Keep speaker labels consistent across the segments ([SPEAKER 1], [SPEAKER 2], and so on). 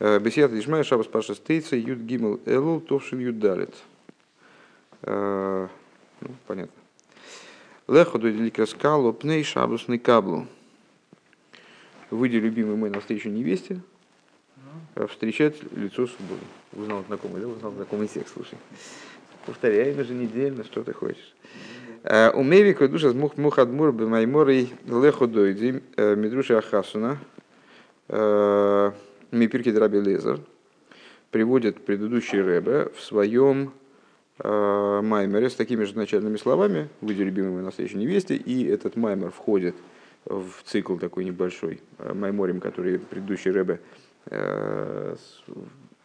[SPEAKER 1] Беседа Ишмая Шабас Паша Стейца Юд Гимл Элул Товшин Юд Далит. Ну, понятно. Лехо до Ликаскалу Пней Шабусный Каблу. Выйди, любимый мой, на встречу невесте, встречать лицо субботы. Узнал знакомый, да? Узнал знакомый текст, слушай. Повторяем еженедельно, что ты хочешь. У Мевика душа мух мухадмур бемайморой лехо дойди медруша ахасуна Мипирки Драби Лезер приводит предыдущий Рэбе в своем э, маймере с такими же начальными словами «Выйди, любимый на встречу невесте», и этот маймер входит в цикл такой небольшой э, майморем, который предыдущий Рэбе э,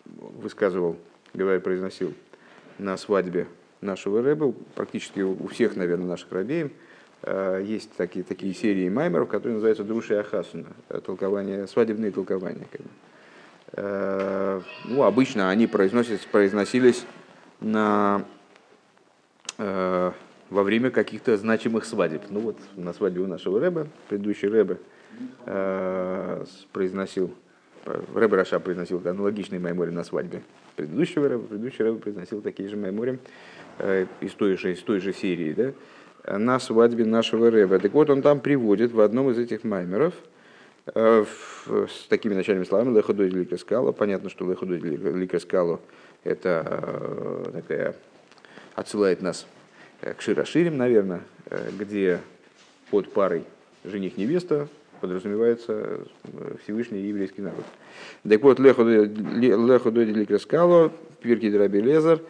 [SPEAKER 1] высказывал, говоря, произносил на свадьбе нашего Рэбе, практически у всех, наверное, наших рабеев, э, есть такие, такие серии маймеров, которые называются Друши Ахасуна, толкование, свадебные толкования. Как бы. Э, ну, обычно они произносились на, э, во время каких-то значимых свадеб. Ну вот на свадьбе у нашего Рэба, предыдущий Рэбе э, произносил, Рэбе Раша произносил аналогичный маймори на свадьбе предыдущего Рэба, предыдущий Рэбе произносил такие же маймори из той же, из той же серии, да, на свадьбе нашего Рэба. Так вот, он там приводит в одном из этих маймеров – Э, с такими начальными словами леходой ликаскало. Понятно, что леходой ликаскало это э, такая отсылает нас к Широширим, наверное, э, где под парой жених-невеста подразумевается Всевышний еврейский народ. Так вот, леходой ликаскало, пирки драби лезер,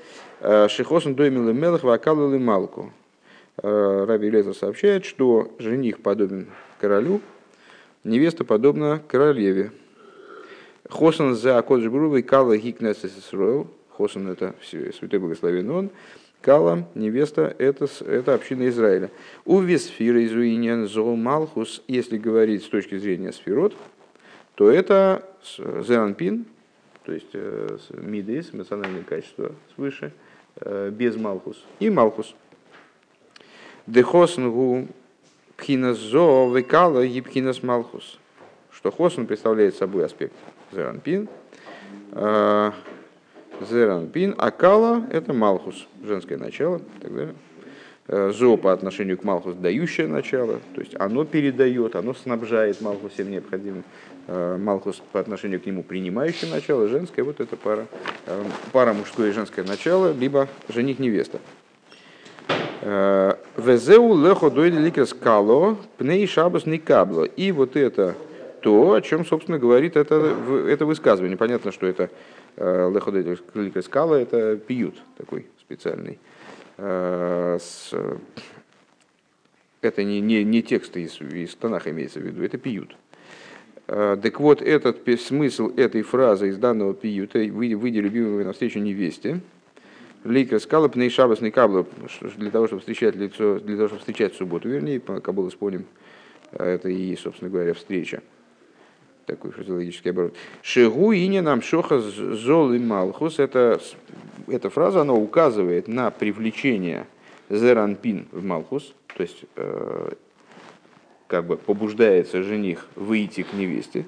[SPEAKER 1] шихосн доймил мелах вакалу малку. Раби Лезер сообщает, что жених подобен королю, невеста подобна королеве. Хосан за Кодж Кала Гикнес Исроил. Хосан это святой благословен он. Кала, невеста, это, это община Израиля. У Весфира изуинен зол Малхус, если говорить с точки зрения сферот, то это Зеранпин, то есть э, мидейс, эмоциональные качества свыше, э, без Малхус, и Малхус. Дехоснгу Пхинас зо векала и пхинас малхус. Что хосн представляет собой аспект зеранпин. А, зеранпин, а кала это малхус, женское начало и так далее. А, зо по отношению к Малхус дающее начало, то есть оно передает, оно снабжает Малхус всем необходимым. А, Малхус по отношению к нему принимающее начало, женское, вот это пара, пара мужское и женское начало, либо жених-невеста. Везеу лехо дойли ликрес кало, пней шабас не кабло. И вот это то, о чем, собственно, говорит это, это высказывание. Понятно, что это э, лехо дойли ликрес кало, это пьют такой специальный. Э, это не, не, не текст из, из Танаха имеется в виду, это пьют. Э, так вот, этот смысл этой фразы из данного пиюта «Выйди, любимый, навстречу невесте», Лейка скала пней шабас не каблу, для того, чтобы встречать лицо, для того, чтобы встречать субботу, вернее, по Кабулу споним, это и, собственно говоря, встреча. Такой фразеологический оборот. Шигу и не нам шоха зол и малхус. Это, эта фраза, она указывает на привлечение зеранпин в малхус, то есть э, как бы побуждается жених выйти к невесте,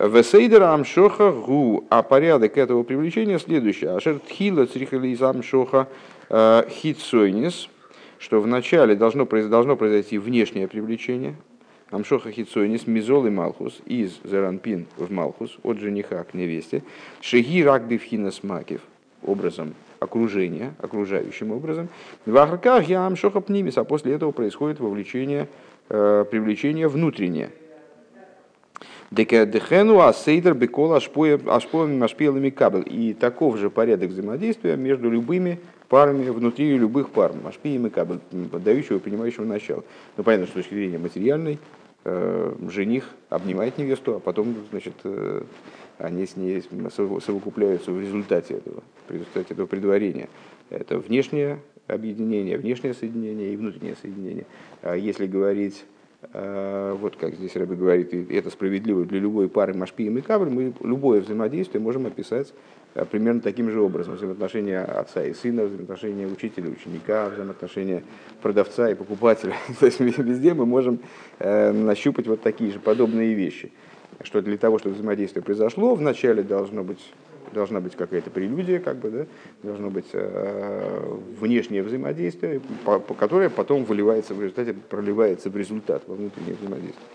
[SPEAKER 1] Весейдера амшоха гу, а порядок этого привлечения следующий. Ашер тхила црихализ амшоха э, хитсойнис, что вначале должно, должно произойти внешнее привлечение, Амшоха хитсойнис мизол и малхус из зеранпин в малхус от жениха к невесте. Шеги ракбивхинас макив образом окружения, окружающим образом. В ахарках я амшоха пнимис, а после этого происходит вовлечение, э, привлечение внутреннее. Дехену асейдер бекола ашпоем машпилами кабель. И таков же порядок взаимодействия между любыми парами внутри любых пар. Машпием и кабель, дающего и принимающего начало. Ну, понятно, с точки зрения материальной, э, жених обнимает невесту, а потом, значит, э, они с ней совокупляются в результате этого, в результате этого предварения. Это внешнее объединение, внешнее соединение и внутреннее соединение. А если говорить вот как здесь Рэбби говорит, и это справедливо для любой пары Машпи и Микабль, мы любое взаимодействие можем описать э, примерно таким же образом. Взаимоотношения отца и сына, взаимоотношения учителя и ученика, взаимоотношения продавца и покупателя. То есть везде мы можем э, нащупать вот такие же подобные вещи. что для того, чтобы взаимодействие произошло, вначале должно быть должна быть какая-то прелюдия, как бы, да, должно быть э, внешнее взаимодействие, по, по, которое потом выливается в результате, проливается в результат во внутреннее взаимодействие.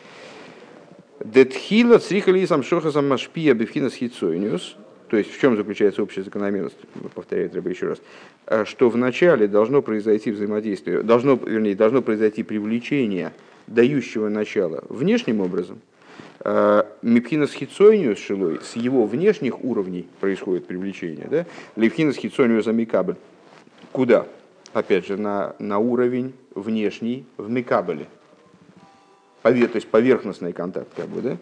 [SPEAKER 1] Детхила црихалисам шохасам машпия бифхинас хитсойниус. То есть в чем заключается общая закономерность, повторяю это еще раз, э, что вначале должно произойти взаимодействие, должно, вернее, должно произойти привлечение дающего начала внешним образом, э, Мипхинас хитсойниус шилой, с его внешних уровней происходит привлечение, да? Липхинас хитсойниус амикабль. Куда? Опять же, на, на уровень внешний в микабеле. То есть поверхностный контакт, как бы, да?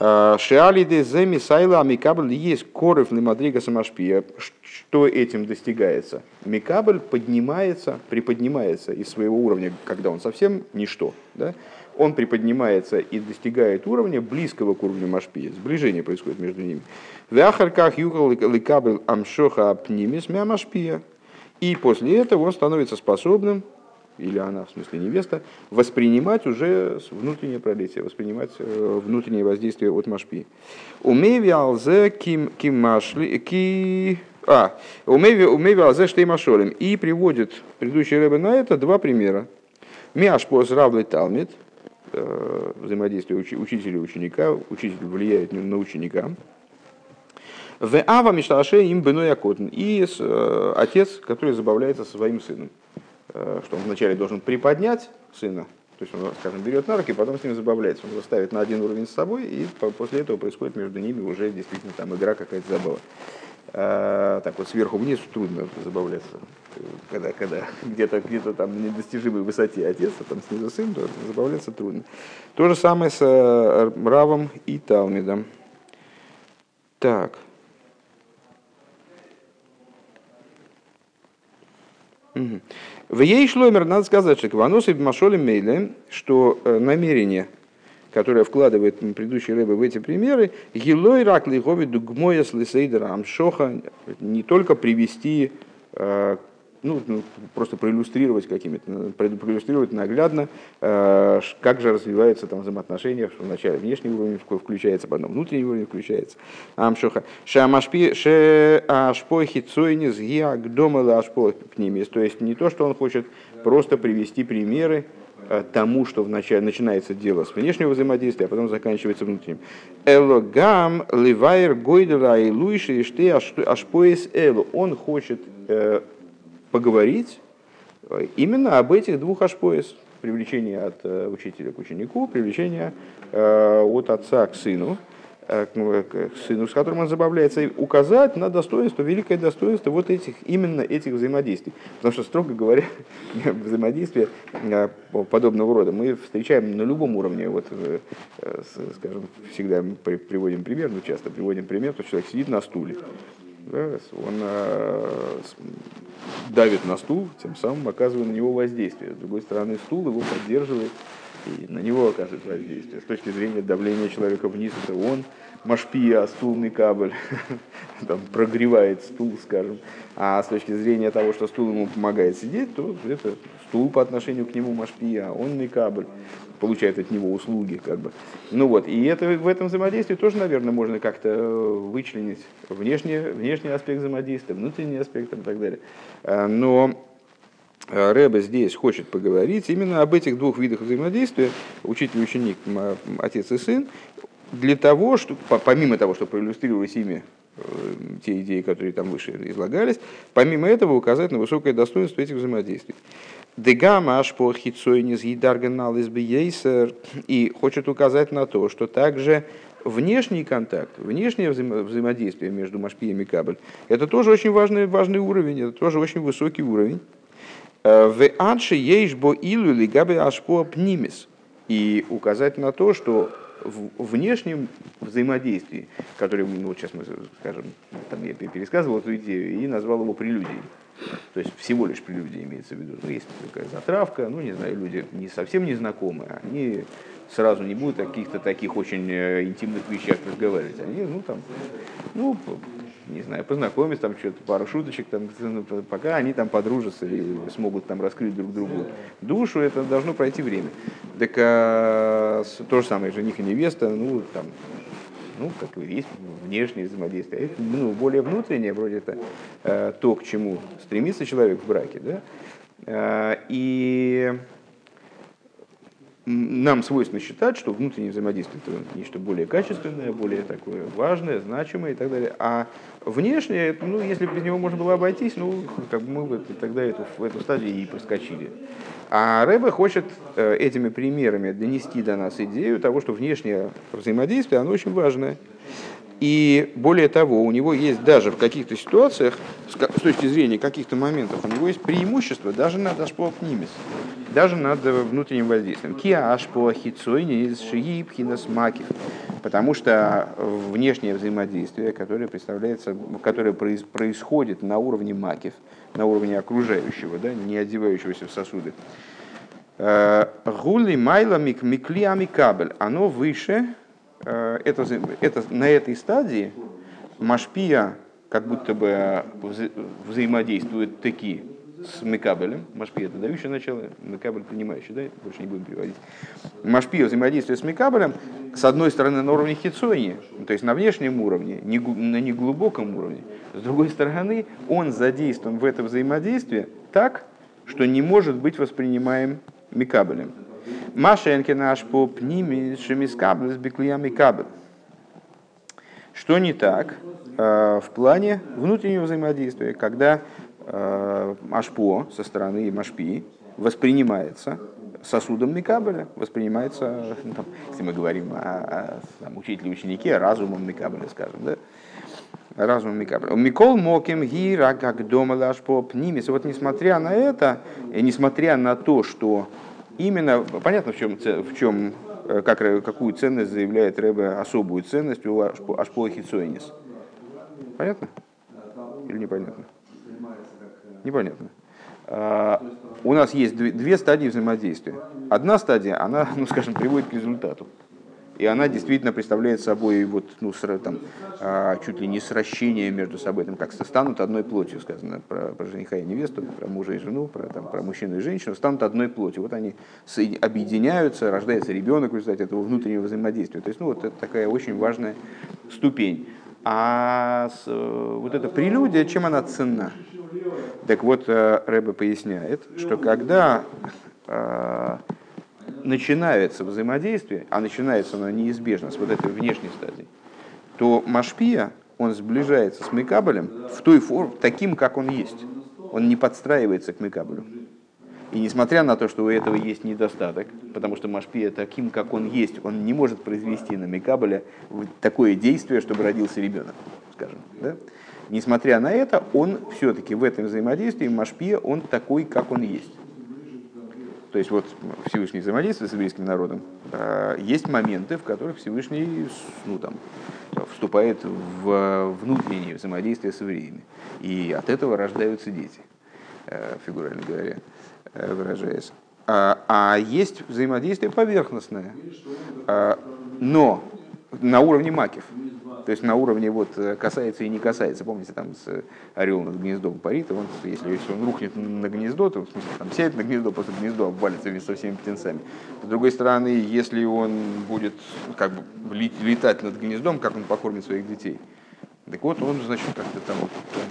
[SPEAKER 1] А, Шиалиде земи сайла микабль есть корыв лимадрига самашпия. Что этим достигается? Микабль поднимается, приподнимается из своего уровня, когда он совсем ничто. Да? Он приподнимается и достигает уровня близкого к уровню машпия. Сближение происходит между ними. В ахарках ликабль амшоха апнимис мямашпия. И после этого он становится способным или она, в смысле невеста, воспринимать уже внутреннее пролитие, воспринимать э, внутреннее воздействие от машпи. Умеви алзе ким машли ки а умеви умеви алзе штей машолем и приводит предыдущий рэбе на это два примера. Миашпос равлый талмит взаимодействие учителя и ученика, учитель влияет на ученика. В ава мишташе им беной и э, отец, который забавляется своим сыном. Э, что он вначале должен приподнять сына, то есть он, скажем, берет на руки, потом с ним забавляется. Он его ставит на один уровень с собой, и после этого происходит между ними уже действительно там игра, какая-то забава. А, так вот сверху вниз трудно забавляться, когда, когда где-то где там на недостижимой высоте отец, а там снизу сын, то забавляться трудно. То же самое с э, Равом и Талмидом. Так. В ей шломер надо сказать, что Кванос и Мейле, что э, намерение, которое вкладывает предыдущие рыбы в эти примеры, Гилой рак лихови дугмоя слисейдера амшоха, не только привести э, ну, ну, просто проиллюстрировать какими-то, проиллюстрировать наглядно, э, как же развиваются там взаимоотношения, что вначале внешний уровень включается, потом внутренний уровень включается. Амшоха. Шамашпи ше ашпохи цойнис гиагдомала ашпохи пнимис. То есть не то, что он хочет просто привести примеры, тому, что вначале начинается дело с внешнего взаимодействия, а потом заканчивается внутренним. Элогам ливайр гойдера и луиши и ашпоис элу. Он хочет э, поговорить э, именно об этих двух ашпоис. Привлечение от э, учителя к ученику, привлечение э, от отца к сыну, к сыну, с которым он забавляется, и указать на достоинство, великое достоинство вот этих, именно этих взаимодействий. Потому что, строго говоря, взаимодействие подобного рода мы встречаем на любом уровне. Вот, скажем, всегда приводим пример, ну часто приводим пример, что человек сидит на стуле, да, он давит на стул, тем самым оказывая на него воздействие. С другой стороны, стул его поддерживает и на него оказывает воздействие. С точки зрения давления человека вниз, это он, машпия, стулный кабель, там, прогревает стул, скажем. А с точки зрения того, что стул ему помогает сидеть, то это стул по отношению к нему машпия, а он не кабель получает от него услуги. Как бы. Ну вот, и это, в этом взаимодействии тоже, наверное, можно как-то э, вычленить внешний, внешний аспект взаимодействия, внутренний аспект и так далее. Э, но Рэбе здесь хочет поговорить именно об этих двух видах взаимодействия, учитель и ученик, отец и сын, для того, что, помимо того, что проиллюстрировать ими те идеи, которые там выше излагались, помимо этого указать на высокое достоинство этих взаимодействий. Дегама ашпо хитсойнис гидарганал из и хочет указать на то, что также внешний контакт, внешнее взаимо- взаимодействие между Машпием и Кабель, это тоже очень важный, важный уровень, это тоже очень высокий уровень. Э, в адше ейшбо илу ли габе ашпо пнимис. И указать на то, что в внешнем взаимодействии, которое, ну, вот сейчас мы скажем, там я пересказывал эту идею и назвал его прелюдией. То есть всего лишь прелюдия имеется в виду. Ну, есть такая затравка, ну, не знаю, люди не совсем незнакомые, они сразу не будут о каких-то таких очень э, интимных вещах разговаривать. Они, ну, там, ну, не знаю, познакомиться, там что-то, пару шуточек, там, ну, пока они там подружатся или смогут там раскрыть друг другу душу, это должно пройти время. Так а, то же самое, жених и невеста, ну, там, ну, как и есть внешнее взаимодействие, а это ну, более внутреннее, вроде это э, то, к чему стремится человек в браке. Да? Э, и нам свойственно считать, что внутреннее взаимодействие это нечто более качественное, более такое важное, значимое и так далее. А внешнее, ну, если бы без него можно было обойтись, ну, как бы мы бы тогда эту, в эту стадию и проскочили. А Рэбе хочет э, этими примерами донести до нас идею того, что внешнее взаимодействие, оно очень важное. И более того, у него есть даже в каких-то ситуациях, с точки зрения каких-то моментов, у него есть преимущество даже над ашпоапнимис, даже над внутренним воздействием. Киа ашпо хицойни из шиипхинас макив. Потому что внешнее взаимодействие, которое представляется, которое происходит на уровне макив, на уровне окружающего, да, не одевающегося в сосуды, э, гули майла микли амикабель, оно выше Э, это, это, на этой стадии Машпия как будто бы вза взаимодействует таки с Мекабелем. Машпия это дающее начало, Мекабель принимающий, да, больше не будем переводить. Машпия взаимодействует с Мекабелем, с одной стороны, на уровне хитсони, то есть на внешнем уровне, не, на неглубоком уровне. С другой стороны, он задействован в это взаимодействие так, что не может быть воспринимаем Мекабелем. Машенки наш по пними шемискабл с беклиями кабель. Что не так в плане внутреннего взаимодействия, когда э, Ашпо со стороны Машпи воспринимается сосудом Микабеля, воспринимается, ну, там, если мы говорим о, о там, учителе ученике, разумом Микабеля, скажем, да, разумом Микабеля. Микол моким гира, как дома лашпо пнимис. Вот несмотря на это, и несмотря на то, что именно, понятно, в чем, в чем э, как, какую ценность заявляет Рэбе, особую ценность у Ашпола Хицуэнис. Понятно? Или непонятно? Непонятно. А, у нас есть две стадии взаимодействия. Одна стадия, она, ну скажем, приводит к результату. И она действительно представляет собой вот, ну, там, а, чуть ли не сращение между собой, там, как станут одной плотью, сказано про, про жениха и невесту, про мужа и жену, про, там, про мужчину и женщину, станут одной плотью. Вот они объединяются, рождается ребенок в результате этого внутреннего взаимодействия. То есть, ну, вот это такая очень важная ступень. А с, э, вот эта прелюдия, чем она ценна? Так вот, э, Рэбе поясняет, что когда э, начинается взаимодействие, а начинается оно неизбежно с вот этой внешней стадии, то Машпия, он сближается с Мекабелем в той форме, таким, как он есть. Он не подстраивается к Мекабелю. И несмотря на то, что у этого есть недостаток, потому что Машпия таким, как он есть, он не может произвести на Мекабеля такое действие, чтобы родился ребенок, скажем. Да? Несмотря на это, он все-таки в этом взаимодействии, Машпия, он такой, как он есть. То есть вот Всевышний взаимодействует с еврейским народом. А, есть моменты, в которых Всевышний ну, там, вступает в внутреннее взаимодействие с евреями. И от этого рождаются дети, э, фигурально говоря, э, выражаясь. А, а есть взаимодействие поверхностное, а, но на уровне макив. То есть на уровне вот э, касается и не касается. Помните, там с орел над гнездом парит, он, если, если он рухнет на гнездо, то в смысле там сядет на гнездо, после гнездо обвалится вместе со всеми птенцами. С другой стороны, если он будет как бы летать над гнездом, как он покормит своих детей, так вот, он, значит, как-то там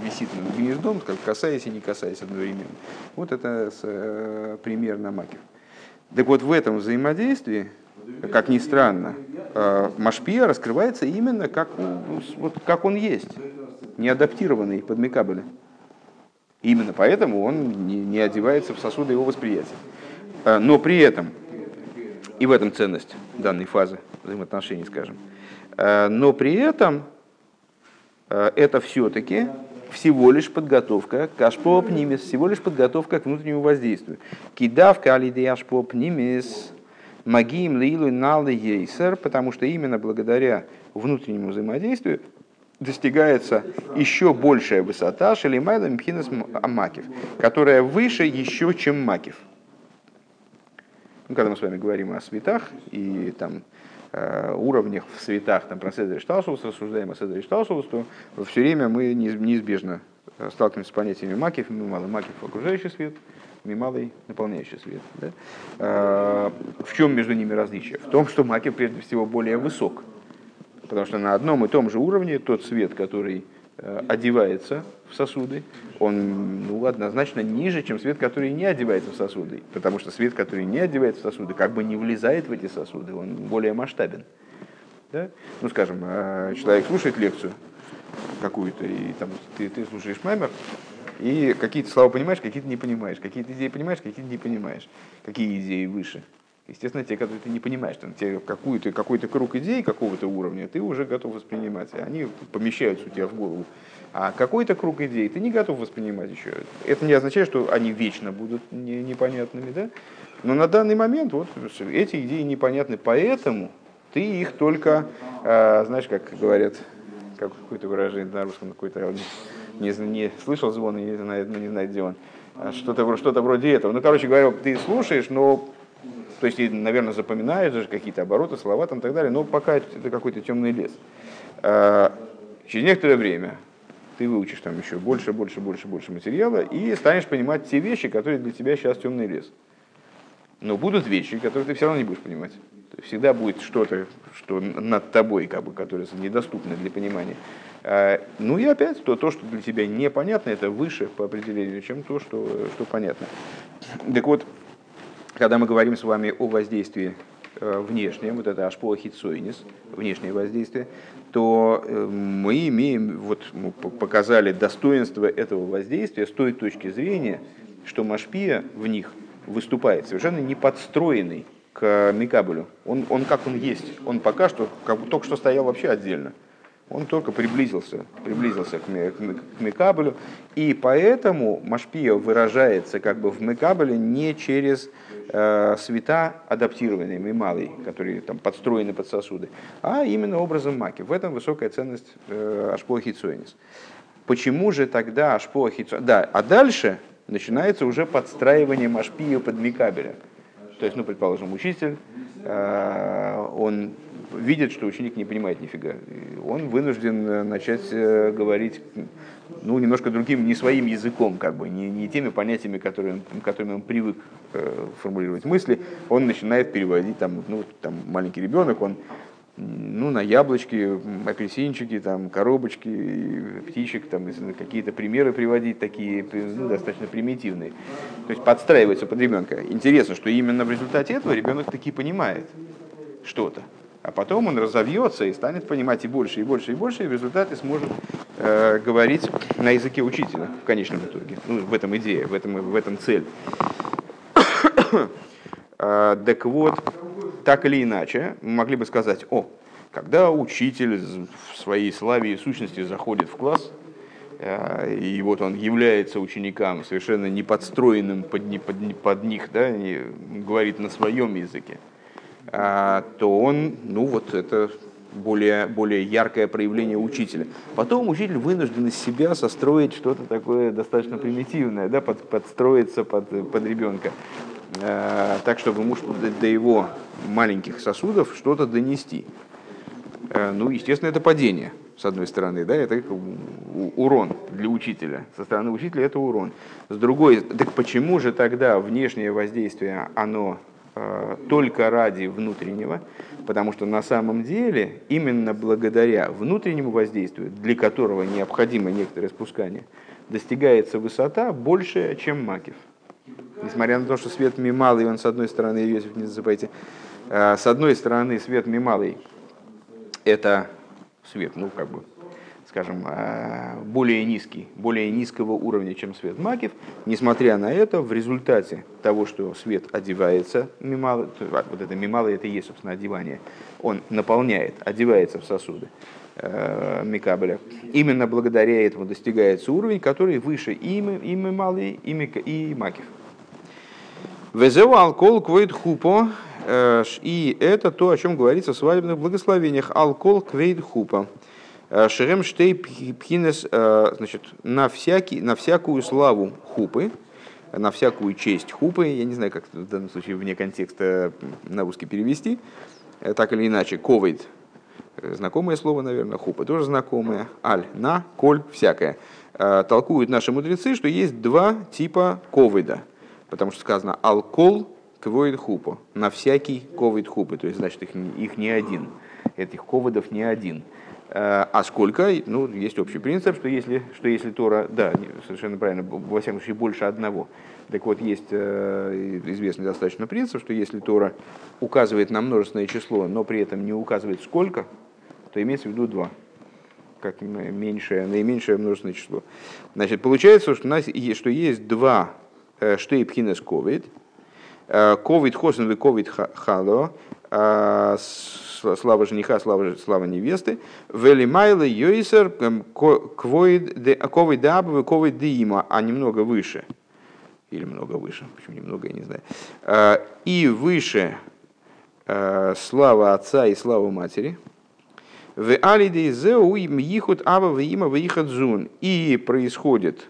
[SPEAKER 1] висит над гнездом, как касаясь и не касаясь одновременно. Вот это с, э, пример на маке. Так вот, в этом взаимодействии как ни странно, э, Машпия раскрывается именно как, вот, как он есть, не адаптированный под Мекабеля. Именно поэтому он не, не одевается в сосуды его восприятия. Э, но при этом, и в этом ценность данной фазы взаимоотношений, скажем, э, но при этом это все-таки всего лишь подготовка к ашпоп всего лишь подготовка к внутреннему воздействию. Кидавка алидей ашпоп Магиим лилу налы ейсер, потому что именно благодаря внутреннему взаимодействию достигается еще большая высота шелимайла мпхинас макив, которая выше еще, чем макив. Ну, когда мы с вами говорим о светах и там э, уровнях в светах, там, про Седри Шталшус, рассуждаем о Седри Шталшус, то все время мы неизбежно сталкиваемся с понятиями макив, мало макив окружающий свет, мималый наполняющий свет. Да? А, в чем между ними различие? В том, что маки прежде всего более высок. Потому что на одном и том же уровне тот свет, который э, одевается в сосуды, он ну, однозначно ниже, чем свет, который не одевается в сосуды. Потому что свет, который не одевается в сосуды, как бы не влезает в эти сосуды, он более масштабен. Да? Ну, скажем, э, человек слушает лекцию какую-то, и там ты, ты слушаешь маймер, и какие-то слова понимаешь, какие-то не понимаешь, какие-то идеи понимаешь, какие-то не понимаешь. Какие идеи выше? Естественно, те, которые ты не понимаешь, там, те, какую-то, какой-то круг идей какого-то уровня ты уже готов воспринимать, и они помещаются у тебя в голову. А какой-то круг идей ты не готов воспринимать еще. Это не означает, что они вечно будут не, непонятными, да? Но на данный момент вот эти идеи непонятны, поэтому ты их только, э, знаешь, как говорят, как какое-то выражение на русском, какой-то не, не слышал звон, не знает, ну, не знает, где он. А что-то что вроде этого. Ну, короче говоря, ты слушаешь, но то есть, наверное, запоминаешь даже какие-то обороты, слова там и так далее, но пока это какой-то темный лес. А, через некоторое время ты выучишь там еще больше, больше, больше, больше материала и станешь понимать те вещи, которые для тебя сейчас темный лес. Но будут вещи, которые ты все равно не будешь понимать. Всегда будет что-то, что над тобой, как бы, которое недоступно для понимания. А, ну и опять, то, то, что для тебя непонятно, это выше по определению, чем то, что, что понятно. Так вот, когда мы говорим с вами о воздействии э, внешнем, вот это ашпола хитсойнис, внешнее воздействие, то э, мы имеем, вот мы показали достоинство этого воздействия с той точки зрения, что Машпия в них выступает совершенно не подстроенный к Микабелю. Он, он как он есть. Он пока что, как только что стоял вообще отдельно он только приблизился, приблизился к, к, к Мекабелю, и поэтому Машпия выражается как бы в Мекабеле не через э, света адаптированные, мималые, которые там подстроены под сосуды, а именно образом маки. В этом высокая ценность э, Ашпоа Хицуэнис. Почему же тогда Ашпоа Хицуэнис? Да, а дальше начинается уже подстраивание Машпия под Мекабеля. То есть, ну, предположим, учитель, э, он видит, что ученик не понимает нифига. Он вынужден э, начать э, говорить ну, немножко другим, не своим языком, как бы, не, не теми понятиями, которые, которыми он привык э, формулировать мысли. Он начинает переводить, там, ну, там маленький ребенок, он ну, на яблочки, апельсинчики, там, коробочки, птичек, там, какие-то примеры приводить, такие ну, достаточно примитивные. То есть подстраивается под ребенка. Интересно, что именно в результате этого ребенок таки понимает что-то а потом он разовьется и станет понимать и больше, и больше, и больше, и в результате сможет э, говорить на языке учителя в конечном итоге. Ну, в этом идея, в этом, в этом цель. а, так вот, так или иначе, мы могли бы сказать, о, когда учитель в своей славе и сущности заходит в класс, э, и вот он является ученикам совершенно не подстроенным под, под, под них, да, говорит на своем языке, то он, ну вот это более, более яркое проявление учителя. Потом учитель вынужден из себя состроить что-то такое достаточно примитивное, да, под, подстроиться под, под ребенка, а, так, чтобы ему до его маленьких сосудов что-то донести. А, ну, естественно, это падение, с одной стороны, да, это урон для учителя. Со стороны учителя это урон. С другой, так почему же тогда внешнее воздействие, оно только ради внутреннего, потому что на самом деле именно благодаря внутреннему воздействию, для которого необходимо некоторое спускание, достигается высота большая, чем Макев. Несмотря на то, что свет мималый, он с одной стороны, Иосиф, не забывайте, э, с одной стороны свет мималый – это свет, ну как бы скажем, э, более низкий, более низкого уровня, чем свет макив. Несмотря на это, в результате того, что свет одевается, мималы, вот это мималы, это и есть, собственно, одевание, он наполняет, одевается в сосуды э, Микабеля. Именно благодаря этому достигается уровень, который выше и, и мималы, и, мика, и макив. Везеу алкол квейт хупо, э, и это то, о чем говорится в свадебных благословениях. Алкол квейт хупо. Э, Шерем штей пхинес, э, значит, на, всякий, на всякую славу хупы, на всякую честь хупы, я не знаю, как в данном случае вне контекста на русский перевести, э, так или иначе, ковид, знакомое слово, наверное, хупа тоже знакомое, аль, на, коль, всякое. Толкуют наши мудрецы, что есть два типа ковида, потому что сказано алкол квоид хупа, на всякий ковид хупы, то есть значит их, их не один. этих ководов не один. А сколько? Ну, есть общий принцип, что если, что если Тора, да, совершенно правильно, во всяком случае больше одного. Так вот, есть известный достаточно принцип, что если Тора указывает на множественное число, но при этом не указывает сколько, то имеется в виду два как меньшее, наименьшее множественное число. Значит, получается, что, у нас, что есть два э, штейпхинес ковид, э, ковид хосен и ковид хало, э, слава жениха, слава, слава невесты, велимайла йойсер ковид дабы ковид диима, а немного выше, или много выше, почему немного, я не знаю, и выше слава отца и слава матери – в алидейзеу им ихут ава в има в зун. И происходит,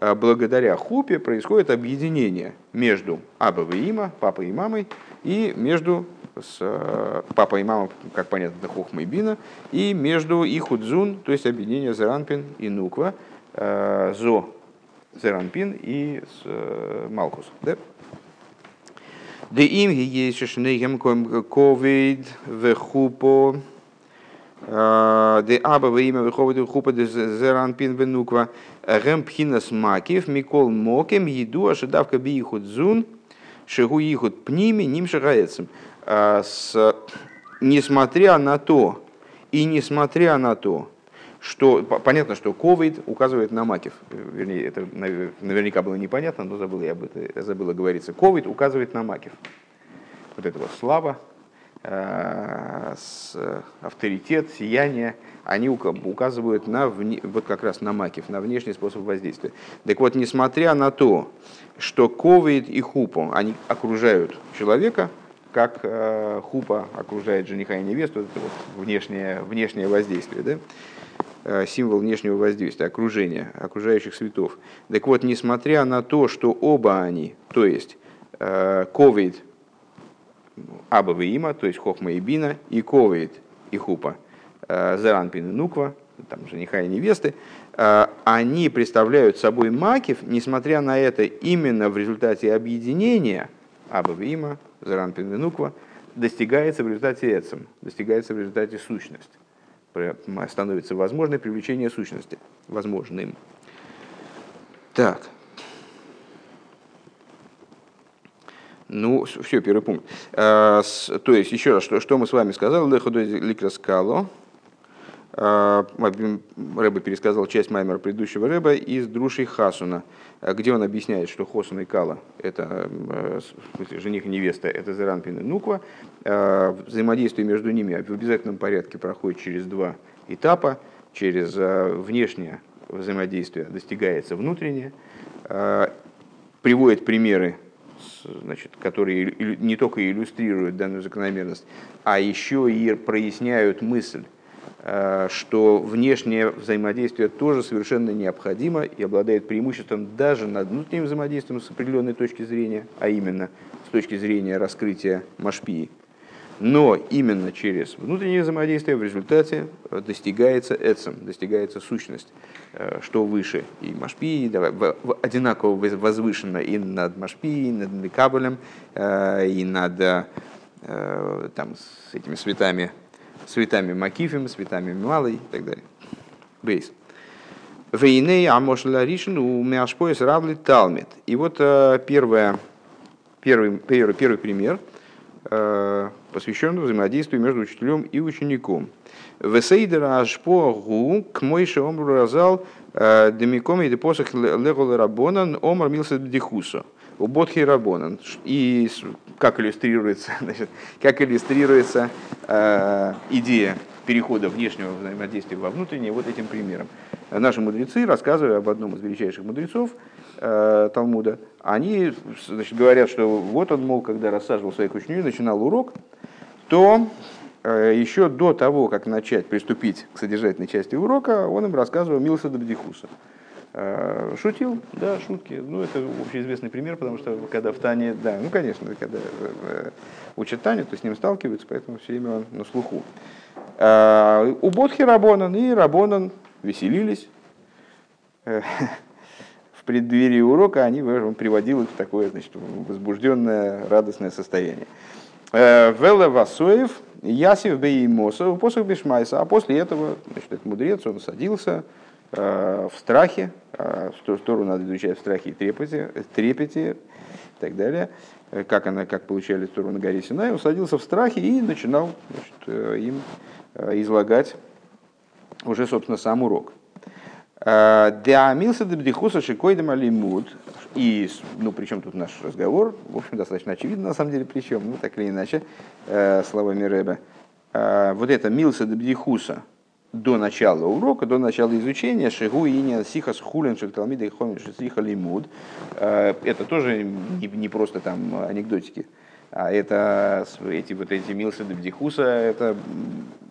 [SPEAKER 1] а, благодаря хупе, происходит объединение между аба има, папой и мамой, и между с а, папой и мамой, как понятно, хохма и бина, и между ихудзун, то есть объединение Зеранпин и Нуква, а, Зо Зеранпин и Малкус. Да? Да им шнейгем ковид в хупо Де аба во имя выходит хупа де зеран пин венуква гэм пхинас макив микол мокем еду ожидавка би ихуд зун шигу ихуд пними ним шагаецем. Несмотря на то, и несмотря на то, что понятно, что ковид указывает на макив. Вернее, это наверняка было непонятно, но забыл я об этом, забыла говориться. Ковид указывает на макив. Вот это вот слава, Э, с авторитет, сияние, они указывают на, вот как раз на макив, на внешний способ воздействия. Так вот, несмотря на то, что ковид и хупу, они окружают человека, как э, хупа окружает жениха и невесту, это вот внешнее, внешнее воздействие, да? Э, символ внешнего воздействия, окружения, окружающих светов. Так вот, несмотря на то, что оба они, то есть ковид Аба Има, то есть Хохма и Бина, и Ковейт и Хупа, э, Заранпин и Нуква, там жениха и невесты, э, они представляют собой макив, несмотря на это, именно в результате объединения Аба Има, Заранпин и Нуква, достигается в результате эцем, достигается в результате сущности. Становится возможной привлечение сущности, возможным. Так. Ну, все, первый пункт. А, то есть, еще раз, что, что мы с вами сказали, Леходой Ликраскало. А, Рэба пересказал часть маймера предыдущего Рэба из Друши Хасуна, где он объясняет, что Хосун и Кала – это в смысле, жених и невеста, это Зеранпин и Нуква. А, взаимодействие между ними в обязательном порядке проходит через два этапа. Через внешнее взаимодействие достигается внутреннее. Приводит примеры значит, которые не только иллюстрируют данную закономерность, а еще и проясняют мысль, что внешнее взаимодействие тоже совершенно необходимо и обладает преимуществом даже над внутренним взаимодействием с определенной точки зрения, а именно с точки зрения раскрытия машпии – но именно через внутреннее взаимодействие в результате э, достигается эцем, достигается сущность, э, что выше. И Машпи одинаково возвышено и над Машпи, и над Микабелем, э, и над там, с этими светами, светами Макифем, светами Малой и так далее. Бейс. Вейней Амошла Ришин у Мяшпоис Равли Талмит. И вот первое, первый, первый, первый пример – посвященную взаимодействию между учителем и учеником. Весейдера ашпо гу к мойше омру разал э, демиком и депосах легол рабонан омар милса дихуса. У Бодхи Рабонан. И как иллюстрируется, значит, как иллюстрируется э, идея перехода внешнего взаимодействия во внутреннее вот этим примером. Наши мудрецы, рассказывая об одном из величайших мудрецов э, Талмуда, они значит, говорят, что вот он, мол, когда рассаживал своих учеников, начинал урок, то э, еще до того, как начать приступить к содержательной части урока, он им рассказывал Милса Дабдихуса. Э, шутил, да, шутки. Ну, это общеизвестный пример, потому что когда в Тане, да, ну, конечно, когда э, учат Таню, то с ним сталкиваются, поэтому все время он на слуху. У Бодхи Рабонан и Рабонан веселились. В преддверии урока они приводил их в такое значит, возбужденное, радостное состояние. Веле Васоев, Ясив Беймосов, посох Бешмайса. А после этого, значит, этот мудрец, он садился в страхе, в сторону надо изучать в страхе и трепете, трепете и так далее, как, она, как получали Тору на горе Синай, он садился в страхе и начинал значит, им излагать уже, собственно, сам урок. Деамился дебдихуса шикойдем алимуд. И, ну, причем тут наш разговор, в общем, достаточно очевидно, на самом деле, причем, ну, так или иначе, э, словами Рэба. Э, вот это милса дебдихуса до начала урока, до начала изучения, шигу и сихас хулин шекталмида и хомин сиха лимуд. Э, это тоже не, просто там анекдотики, а это эти вот эти милсы дебдихуса, это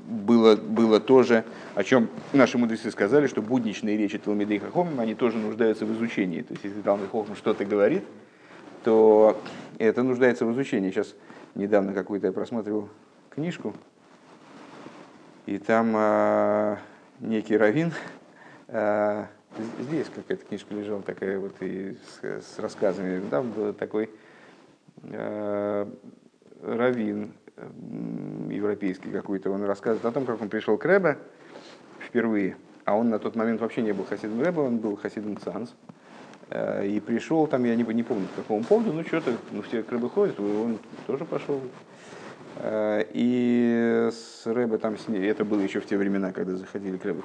[SPEAKER 1] было, было тоже, о чем наши мудрецы сказали, что будничные речи Талмидей Хахомим, они тоже нуждаются в изучении. То есть, если Талмид Хохм что-то говорит, то это нуждается в изучении. Сейчас недавно какую-то я просматривал книжку, и там а, некий раввин, а, здесь какая-то книжка лежала такая вот и с, с рассказами, там был такой а, раввин, европейский какой-то, он рассказывает о том, как он пришел к Рэбе впервые, а он на тот момент вообще не был хасидом Рэбе, он был хасидом Цанс. Э, и пришел там, я не, не помню по какому поводу, ну что-то, ну все к Рэбе ходят, он тоже пошел. Э, и с Рэбе там, с ней, это было еще в те времена, когда заходили к Рэбе,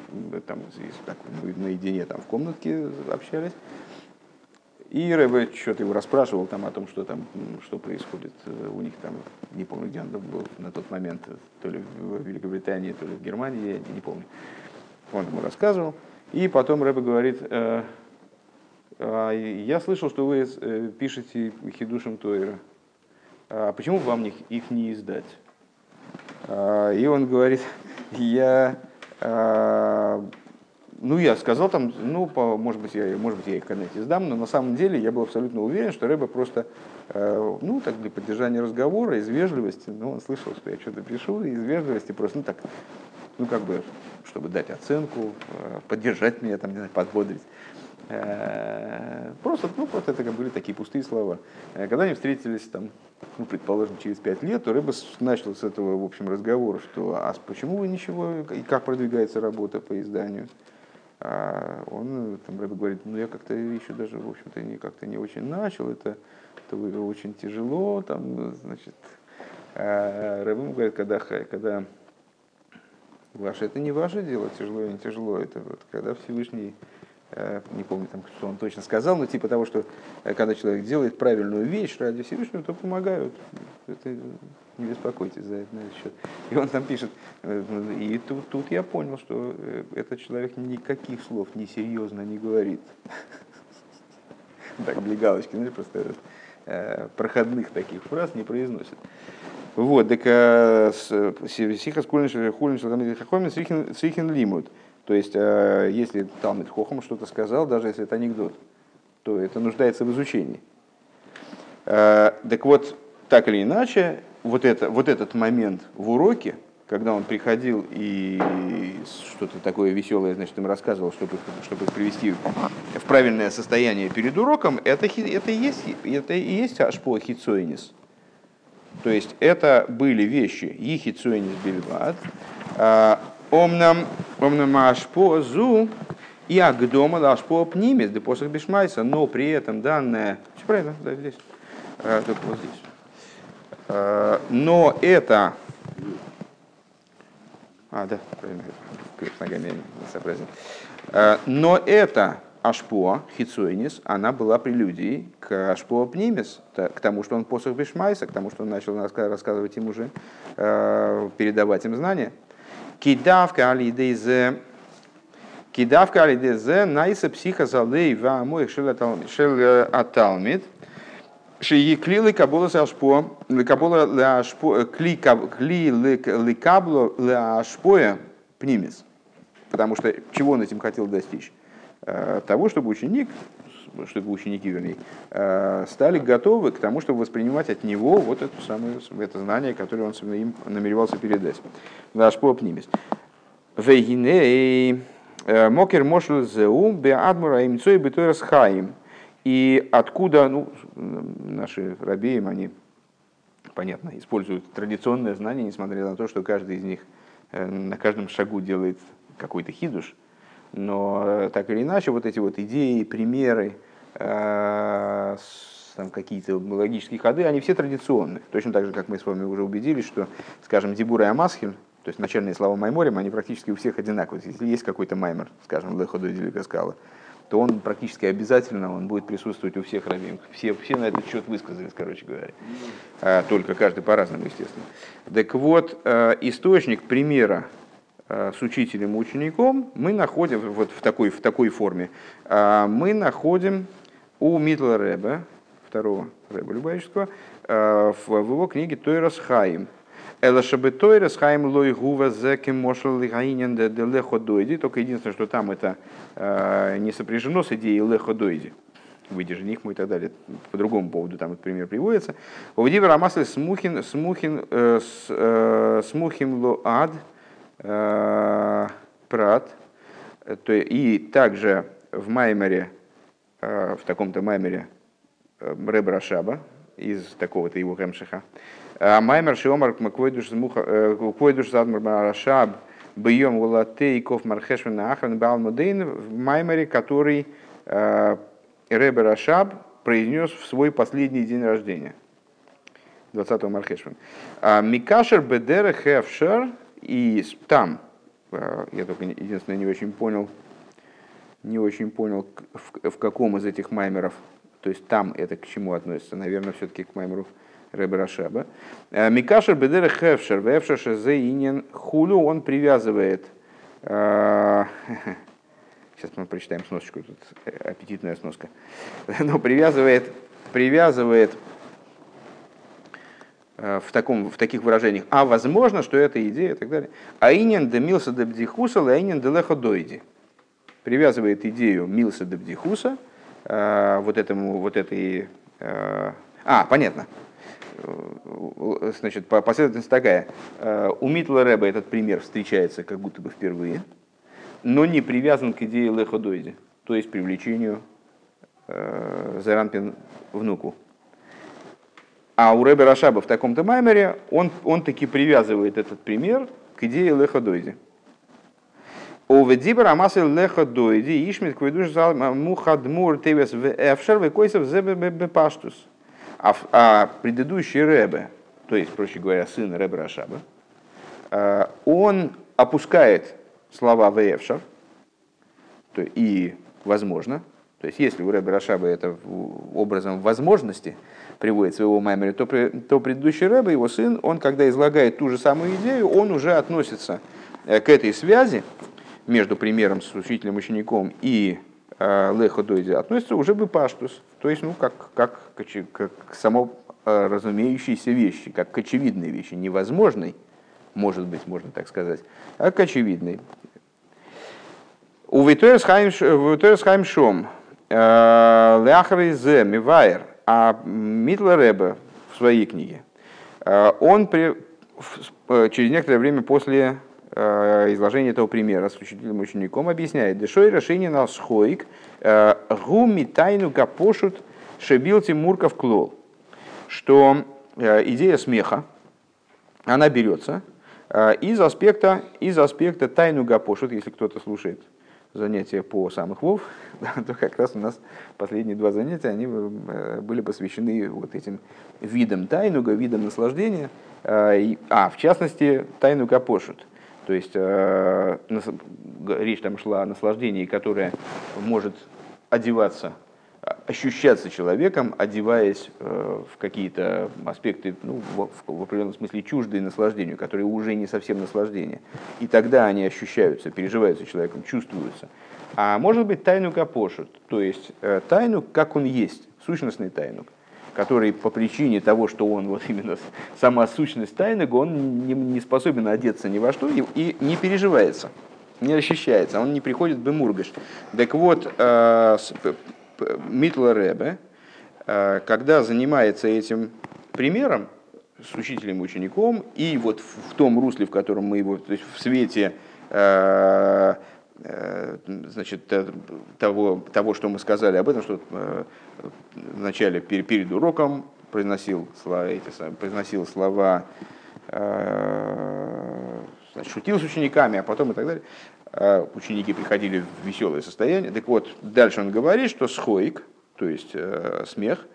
[SPEAKER 1] там, так, наедине там в комнатке общались. И Рэбе что-то его расспрашивал там о том, что там, что происходит э, у них там, не помню, где он был на тот момент, то ли в Великобритании, то ли в Германии, я не помню. Он ему рассказывал. И потом Рэбе говорит, э, «А, я слышал, что вы э, пишете Хидушем Тойра. А почему вам их, не издать? А, и он говорит, я ну, я сказал там, ну, может быть, я, может быть, я их когда-нибудь издам, но на самом деле я был абсолютно уверен, что Рэба просто, э, ну, так для поддержания разговора, из вежливости, ну, он слышал, что я что-то пишу, из вежливости просто, ну, так, ну, как бы, чтобы дать оценку, поддержать меня, там, не знаю, подбодрить. Э, просто, ну, просто это были такие пустые слова. Э, когда они встретились, там, ну, предположим, через пять лет, то Рэба начал с этого, в общем, разговора, что, а почему вы ничего, и как продвигается работа по изданию? А он там Рэбе говорит, ну я как-то еще даже, в общем-то, не, как-то не очень начал, это, это очень тяжело, там, значит, а Рэбе говорит, когда, когда ваше, это не ваше дело, тяжело или не тяжело, это вот когда Всевышний не помню, там, что он точно сказал, но типа того, что э, когда человек делает правильную вещь ради Всевышнего, то помогают. Это, не беспокойтесь за это, на этот счет. И он там пишет, э, и тут, тут я понял, что этот человек никаких слов несерьезно не говорит. Так, для галочки, знаешь, просто проходных таких фраз не произносит. Вот, так сиха скульниш хулин шелхамид сихин лимут. То есть, э, если Талмит Хохам что-то сказал, даже если это анекдот, то это нуждается в изучении. Э, так вот, так или иначе, вот, это, вот этот момент в уроке, когда он приходил и что-то такое веселое, значит, им рассказывал, чтобы, чтобы их привести в правильное состояние перед уроком, это, это, и, есть, это и есть ашпо хицоинис. То есть это были вещи ехицоинис бельват, Омнам, омнам ашпо зу и агдома лашпо пнимес, да посох бешмайса, но при этом данное... Все правильно, да, здесь. А, только вот здесь. А, но это... А, да, правильно, ногами я сообразил. А, но это Ашпо, Хицуэнис, она была прелюдией к Ашпо Пнимес, к тому, что он посох Бешмайса, к тому, что он начал рассказывать им уже, передавать им знания. Кидавка алидейзе Кидавка алидейзе найса психа залей ва моих шел аталмит. Шии клилы кабула ашпо, кабула ляшпо, кли кли ликабло ляшпоя пнимис. Потому что чего он этим хотел достичь? Того, чтобы ученик чтобы ученики, вернее, стали готовы к тому, чтобы воспринимать от него вот это самое это знание, которое он им намеревался передать. Наш попнимис. Вейгиней мокер мошл зеу беадмура имцой бетойрас хаим. И откуда, ну, наши рабеем, они понятно, используют традиционное знание, несмотря на то, что каждый из них на каждом шагу делает какой-то хидуш. Но так или иначе, вот эти вот идеи, примеры, там какие-то логические ходы, они все традиционные. Точно так же, как мы с вами уже убедились, что, скажем, Дибура и Амасхин, то есть начальные слова Майморем, они практически у всех одинаковые. Если есть какой-то маймер, скажем, Леходу или скала, то он практически обязательно он будет присутствовать у всех раввинов. Все, все на этот счет высказались, короче говоря. А, только каждый по-разному, естественно. Так вот, э, источник примера э, с учителем и учеником мы находим вот в такой, в такой форме. А, мы находим у Митла Рэба, второго Рэба Любавического, э, в его книге Тойрас Хаим – Эла шабетойрес хайм лой гува зеким мошел лигаинен де лехо дойди. Только единственное, что там это э, не сопряжено с идеей лехо дойди. Выйдешь нихму и так далее. По другому поводу там этот пример приводится. Увдивер амасль смухин, смухин, э, э, смухим ло ад прат. И также в Маймере, в таком-то Маймере Рэбра Шаба, из такого-то его Хемшиха, а Маймер Шиомар Квойдуш Задмар Рашаб Бьем Вулатей Ков Мархешвин Ахран Балмудейн в Маймере, который э, Ребе Рашаб произнес в свой последний день рождения. 20-го Мархешвин. А Микашер Бедера Хевшер и там, э, я только единственное не очень понял, не очень понял, в, каком из этих маймеров, то есть там это к чему относится, наверное, все-таки к маймеру Рэбе Рашаба. Э, Микашер бедер хевшер, вевшер шезеинен хулю, он привязывает, э, сейчас мы прочитаем сносочку, тут аппетитная сноска, но привязывает, привязывает в, таком, в таких выражениях, а возможно, что это идея и так далее. А инин де милса де бдихуса, а инин де леха дойди. Привязывает идею милса де бдихуса, вот этому, вот этой, а, понятно, Э, значит, последовательность такая. Э, у Митла Рэба этот пример встречается как будто бы впервые, но не привязан к идее леходоиди, то есть привлечению э, Заранпин внуку. А у Рэбе Рашаба в таком-то маймере он, он таки привязывает этот пример к идее леходоиди. Оведибер амасы леходоиди ишмит кведуш мухадмур тевес в эфшер векойсов зебе паштус. А, а предыдущий Рэбе, то есть, проще говоря, сын Рэбе Рашаба, э, он опускает слова Веевшар, то и возможно, то есть если у Рэбе Рашаба это образом возможности приводит своего маймера, то, то предыдущий Рэбе, его сын, он когда излагает ту же самую идею, он уже относится э, к этой связи между примером с учителем учеником и э, лехо дойди относится уже бы паштус, то есть, ну, как, как, как само э, разумеющиеся вещи, как к очевидной вещи, невозможной, может быть, можно так сказать, а к очевидной. У Виторис Хайм Шом, Ляхаризе Мивайер, а Митла Ребе в своей книге, э, он при, через некоторое время после изложения этого примера с учителем учеником объясняет, Дешой решение на схоик – Гуми тайну гапошут шебилти мурков клол. Что э, идея смеха, она берется э, из аспекта, из аспекта тайну гапошут, если кто-то слушает занятия по самых вов, то как раз у нас последние два занятия, они э, были посвящены вот этим видам тайнуга, видам наслаждения, а в частности тайну гапошут – то есть э, речь там шла о наслаждении, которое может одеваться, ощущаться человеком, одеваясь э, в какие-то аспекты, ну, в, определенном смысле чуждые наслаждению, которые уже не совсем наслаждение. И тогда они ощущаются, переживаются человеком, чувствуются. А может быть тайну капошут, то есть э, тайну, как он есть, сущностный тайну который по причине того, что он вот именно сама сущность тайны, он не, не способен одеться ни во что и, и не переживается, не ощущается, он не приходит в Мургаш. Так вот, э, Митла Ребе, э, когда занимается этим примером с учителем и вот в, том русле, в котором мы его, то есть в свете э, Э, значит, того, того, что мы сказали об этом, что вначале перед уроком произносил слова, эти, произносил слова значит, шутил с учениками, а потом и так далее. Э, ученики приходили в веселое состояние. Так вот, дальше он говорит, что схоик, то есть э, смех,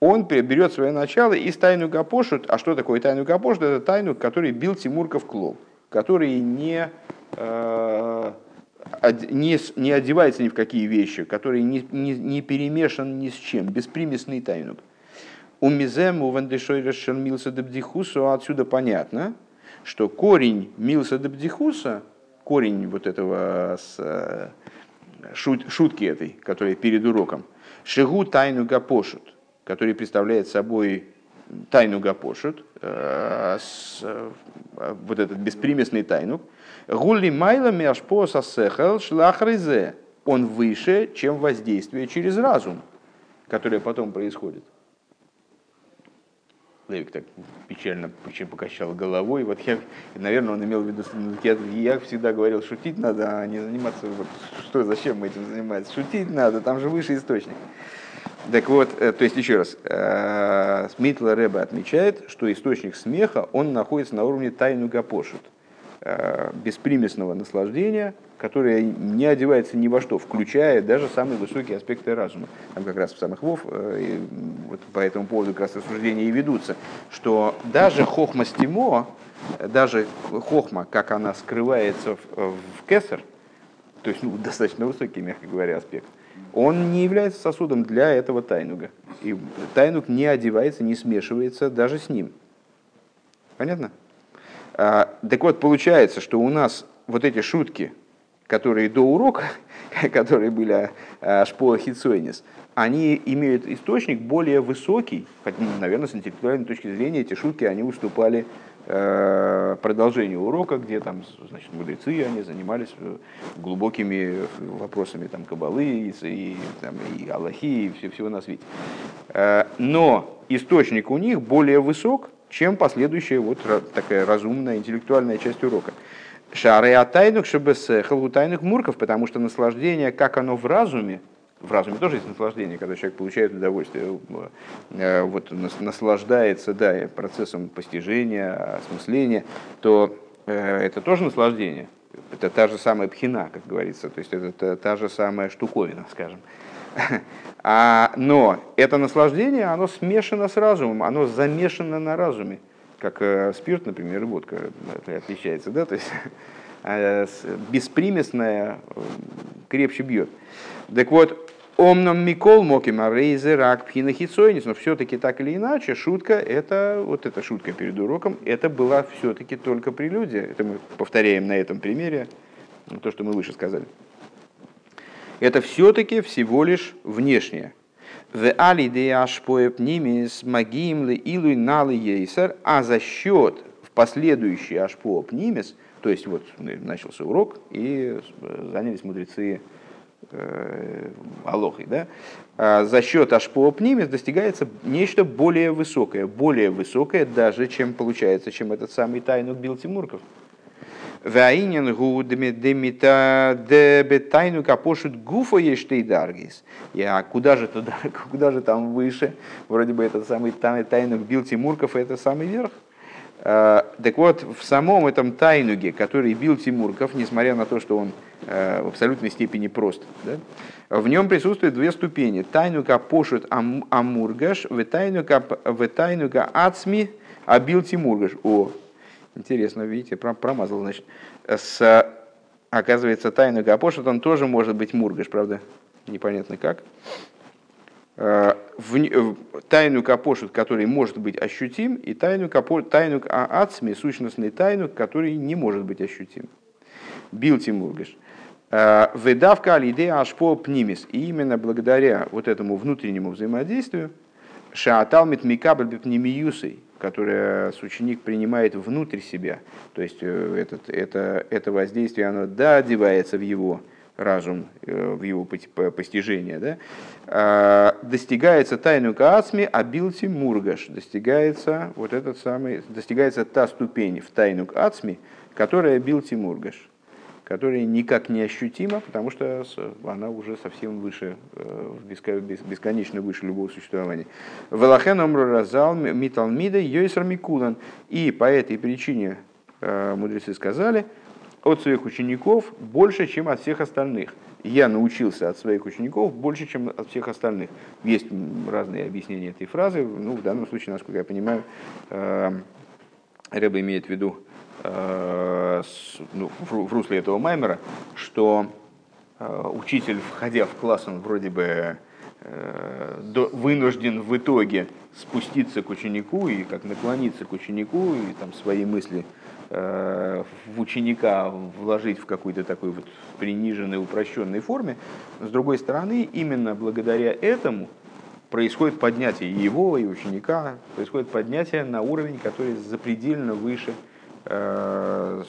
[SPEAKER 1] он берет свое начало из тайну Гапошут. А что такое тайну Гапошут? Это тайну, который бил Тимурков клол, который не, э, не, не одевается ни в какие вещи, который не, не, не перемешан ни с чем, беспримесный тайнук. У мизем, у вандешой решен милса дебдихусу, отсюда понятно, что корень милса дебдихуса, корень вот этого с, э, шут, шутки этой, которая перед уроком, шигу тайну гапошут, который представляет собой тайну гапошут, э, э, вот этот беспримесный тайну, гули майлами ашпо сасехал шлахризе, он выше, чем воздействие через разум, которое потом происходит. Левик так печально покачал головой. Вот я, наверное, он имел в виду, я, я всегда говорил, шутить надо, а не заниматься, вот, что, зачем мы этим занимаемся? Шутить надо, там же выше источник. Так вот, э, то есть еще раз, э, Смитла Рэба отмечает, что источник смеха, он находится на уровне тайну гапошут, беспримесного наслаждения, которое не одевается ни во что, включая даже самые высокие аспекты разума. Там как раз в самых Вов вот по этому поводу как раз рассуждения и ведутся, что даже хохма стимо, даже хохма, как она скрывается в, в кесар, то есть ну, достаточно высокий, мягко говоря, аспект, он не является сосудом для этого тайнуга. И тайнуг не одевается, не смешивается даже с ним. Понятно? А, так вот, получается, что у нас вот эти шутки, которые до урока, которые были Шпола Хитсойнис, они имеют источник более высокий, хотя, наверное, с интеллектуальной точки зрения эти шутки, они уступали Э, продолжение урока, где там, значит, мудрецы, они занимались э, глубокими вопросами там, кабалы и, и, там, и Аллахи, и все, всего на свете. Э, но источник у них более высок, чем последующая вот такая разумная интеллектуальная часть урока. Шары атайнук шебесехал тайных мурков, потому что наслаждение, как оно в разуме, в разуме тоже есть наслаждение, когда человек получает удовольствие, э, вот, наслаждается да, процессом постижения, осмысления, то э, это тоже наслаждение. Это та же самая пхина, как говорится, то есть это та же самая штуковина, скажем. А, но это наслаждение, оно смешано с разумом, оно замешано на разуме, как э, спирт, например, и водка отличается, да, то есть беспримесная крепче бьет. Так вот, Омном Микол Мокима Рейзе Рак Пхинахицойнис, но все-таки так или иначе, шутка, это вот эта шутка перед уроком, это была все-таки только прелюдия. Это мы повторяем на этом примере, то, что мы выше сказали. Это все-таки всего лишь внешнее. В алидеяшпоеп нимис магим ли илуй налы ейсер, а за счет в последующий ашпоеп нимис, то есть вот начался урок и занялись мудрецы Э, алохой, да, а за счет ашпоопнимис достигается нечто более высокое, более высокое даже, чем получается, чем этот самый тайнук бил Тимурков. Ваинен гу демита дебе тайну капошут гуфо ештей даргис. Я куда же туда, куда же там выше? Вроде бы этот самый тайнук бил Тимурков, это самый верх. А, так вот, в самом этом тайнуге, который бил Тимурков, несмотря на то, что он Э, в абсолютной степени прост. Да? В нем присутствуют две ступени. Тайнука пошут амургаш, ветайнука ацми абил тимургаш. О, интересно, видите, промазал, значит. С, оказывается, тайнука пошут, он тоже может быть мургаш, правда? Непонятно как. Э, в, тайну капошут, который может быть ощутим, и тайну, капо, тайну ацми, сущностный тайну, который не может быть ощутим. Бил Тимургаш. Э, выдавка алидея ашпо пнимис. И именно благодаря вот этому внутреннему взаимодействию шааталмит микабль бипнимиюсой, которое ученик принимает внутрь себя. То есть э, этот, это, это воздействие, оно да, одевается в его разум, э, в его постижение, да, достигается тайну каацми, а мургаш, достигается вот этот самый, достигается та ступень в тайну каацми, которая билти мургаш. Которая никак не ощутима, потому что она уже совсем выше, бесконечно выше любого существования. Велахен разал миталмида йойсар микулан. И по этой причине мудрецы сказали, от своих учеников больше, чем от всех остальных. Я научился от своих учеников больше, чем от всех остальных. Есть разные объяснения этой фразы. Ну, в данном случае, насколько я понимаю, Рэба имеет в виду э, ну, в русле этого маймера, что э, учитель, входя в класс, он вроде бы э, вынужден в итоге спуститься к ученику и как наклониться к ученику и там свои мысли в ученика вложить в какой-то такой вот приниженной, упрощенной форме. С другой стороны, именно благодаря этому происходит поднятие его и ученика, происходит поднятие на уровень, который запредельно выше, э, то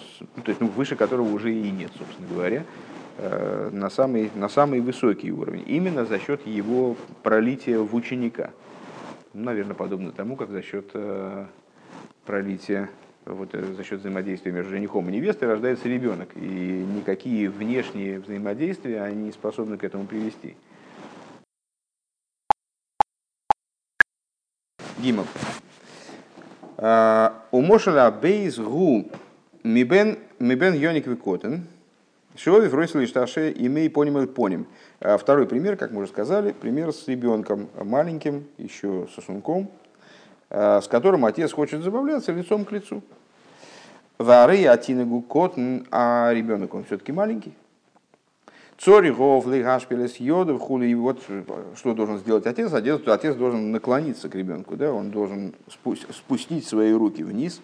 [SPEAKER 1] есть ну, выше которого уже и нет, собственно говоря, э, на самый, на самый высокий уровень, именно за счет его пролития в ученика. Ну, наверное, подобно тому, как за счет э, пролития вот, за счет взаимодействия между женихом и невестой рождается ребенок. И никакие внешние взаимодействия они не способны к этому привести. Гимов. У Мошеля Бейз Гу Мибен Йоник Викотен. Шови вросил и шташе имей поним поним. Второй пример, как мы уже сказали, пример с ребенком маленьким, еще сосунком, с которым отец хочет забавляться лицом к лицу. Вары Атинагу Котн, а ребенок он все-таки маленький. Цори гов лигашпилес йодов хули. И вот что должен сделать отец? Отец, отец должен наклониться к ребенку, да? он должен спустить свои руки вниз.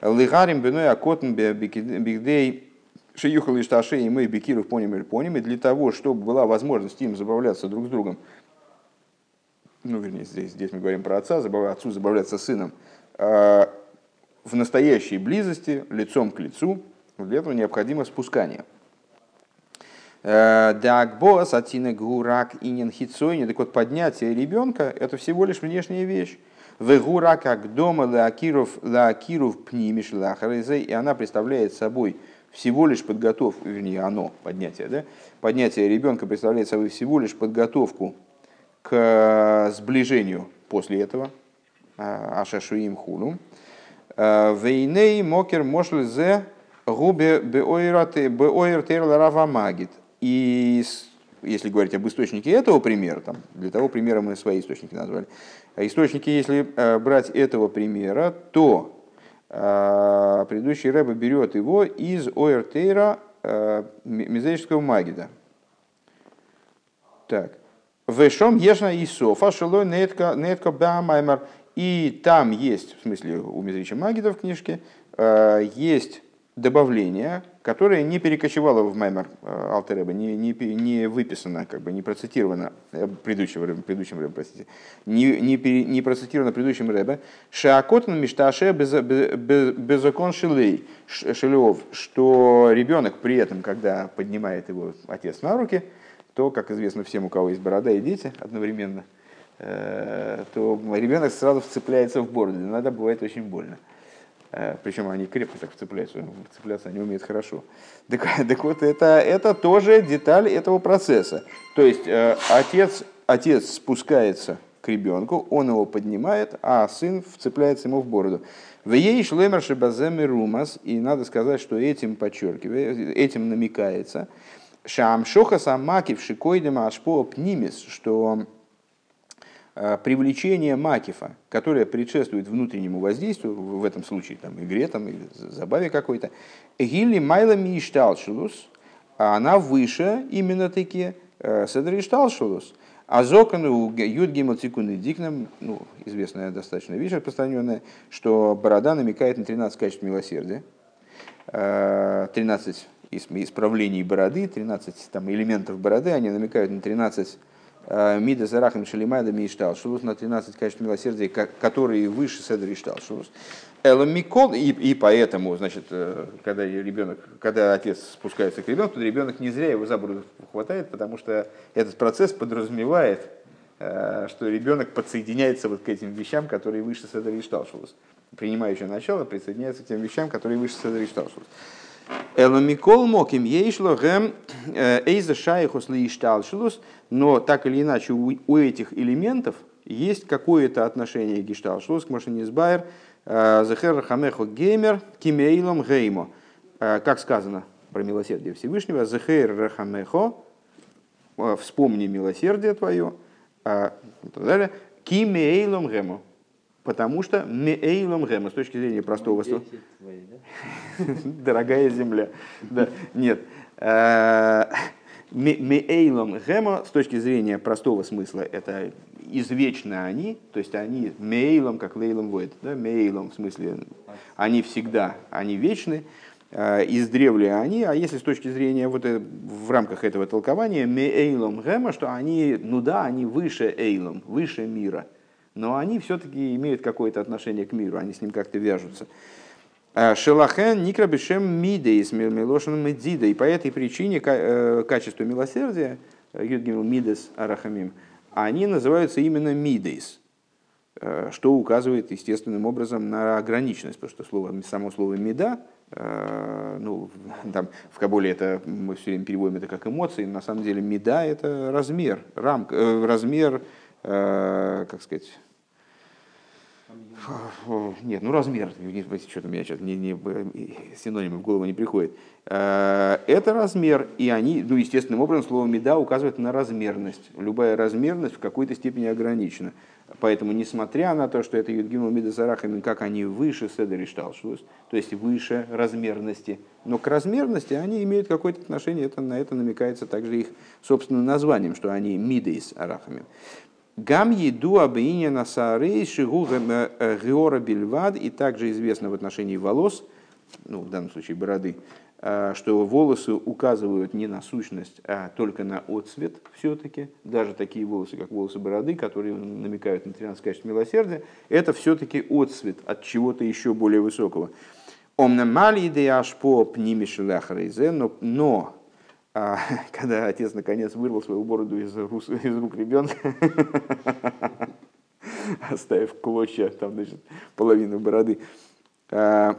[SPEAKER 1] Лигарим беной акотн бигдей шиюхал ишташи и мы бекиров поним или поним. Для того, чтобы была возможность им забавляться друг с другом, ну, вернее, здесь, здесь мы говорим про отца, забав, отцу забавляться сыном, э, в настоящей близости, лицом к лицу, для этого необходимо спускание – Дагбос, атина гурак инин хитсойни. Так вот, поднятие ребенка – это всего лишь внешняя вещь. Вегура как дома лаакиров лаакиров пнимиш лахарезей. И она представляет собой всего лишь подготовку, вернее, оно, поднятие, да? Поднятие ребенка представляет собой всего лишь подготовку к сближению после этого. Ашашуим хулу. Вейней мокер мошлзе губе беойр терла рава магит. И если говорить об источнике этого примера, там, для того примера мы свои источники назвали, а источники, если э, брать этого примера, то э, предыдущий рэбе берет его из Ойртейра э, Мизерического Магида. Так. Вешом ешна и софа шелой нетка нетка бамаймар. И там есть, в смысле у Мизрича Магида в книжке, есть добавление, которое не перекочевало в Маймер э, Алтереба, не, не, не выписано, как бы не процитировано э, предыдущим, предыдущим Рэбе, простите, не, не, не процитировано предыдущим Рэбе, Шаакотан Мишташе безокон шилей, шилев, что ребенок при этом, когда поднимает его отец на руки, то, как известно всем, у кого есть борода и дети одновременно, э, то ребенок сразу вцепляется в бороду. Иногда бывает очень больно. Э, Причем они крепко так вцепляются, вцепляться они умеют хорошо. Так, так вот, это, это тоже деталь этого процесса. То есть э, отец, отец спускается к ребенку, он его поднимает, а сын вцепляется ему в бороду. В ей шлемер шибаземи румас, и надо сказать, что этим подчеркивает, этим намекается, шам шоха самакив шикойдема ашпо пнимис, что привлечение макифа, которое предшествует внутреннему воздействию, в этом случае там, игре там, или забаве какой-то, гилли майла мишталшулус, она выше именно таки э, седришталшулус. А зокону юдгимал цикуны дикном, ну, известная достаточно вещь распространенная, что борода намекает на 13 качеств милосердия, 13 э, исправлений бороды, 13 там, элементов бороды, они намекают на 13 Э, Мида Зарахам Шалимайда Миштал Шулус на 13 качеств милосердия, которые выше Седри Штал Шулус. Микол, и, и поэтому, значит, э, когда ребенок, когда отец спускается к ребенку, то ребенок не зря его за бороду хватает, потому что этот процесс подразумевает, э, что ребенок подсоединяется вот к этим вещам, которые выше Седри Шталшулус. Принимающее начало присоединяется к тем вещам, которые выше Седри Шталшулус. Эломикол моким ейшло гэм э, эйза шайхус лишталшилус, но так или иначе у, этих элементов есть какое-то отношение гешталшилус, к машинизбайр, э, захер хамехо геймер кимейлом геймо. Э, как сказано про милосердие Всевышнего, захер рахамехо, вспомни милосердие твое, и так далее, кимейлом геймо потому что меэйлом гэма, с точки зрения простого слова. Дорогая земля. Да, нет. Э, меэйлом гэма, с точки зрения простого смысла, это извечно они, то есть они мейлом, как лейлом воет, да, мейлом, в смысле, они всегда, они вечны, э, издревле они, а если с точки зрения вот э, в рамках этого толкования, меэйлом гэма, что они, ну да, они выше эйлом, выше мира – но они все-таки имеют какое-то отношение к миру, они с ним как-то вяжутся. А, Шелахен никрабишем мидейс милошен медида. И по этой причине э, качество милосердия, юдгимил мидес арахамим, они называются именно мидейс, э, что указывает естественным образом на ограниченность, потому что слово, само слово меда, э, ну, там, в Кабуле это мы все время переводим это как эмоции, на самом деле меда это размер, рамка, размер, как сказать, нет, ну размер, что-то меня сейчас не, не, синонимы в голову не приходит. Э, это размер, и они, ну, естественным образом, слово меда указывает на размерность. Любая размерность в какой-то степени ограничена. Поэтому, несмотря на то, что это Юдгимл Мида Зарахами, как они выше Седер и Шталшус, то есть выше размерности, но к размерности они имеют какое-то отношение, это, на это намекается также их собственным названием, что они Мидейс Арахами. Гам еду абиня насарей шигу э, геора бельвад, и также известно в отношении волос, ну, в данном случае бороды, э, что волосы указывают не на сущность, а только на отцвет все-таки. Даже такие волосы, как волосы бороды, которые намекают на 13 качеств милосердия, это все-таки отцвет от чего-то еще более высокого. Омнамали пнимишелахрейзе, но а, когда отец наконец вырвал свою бороду из, рук, из рук ребенка, оставив клочья, там, значит, половину бороды, а,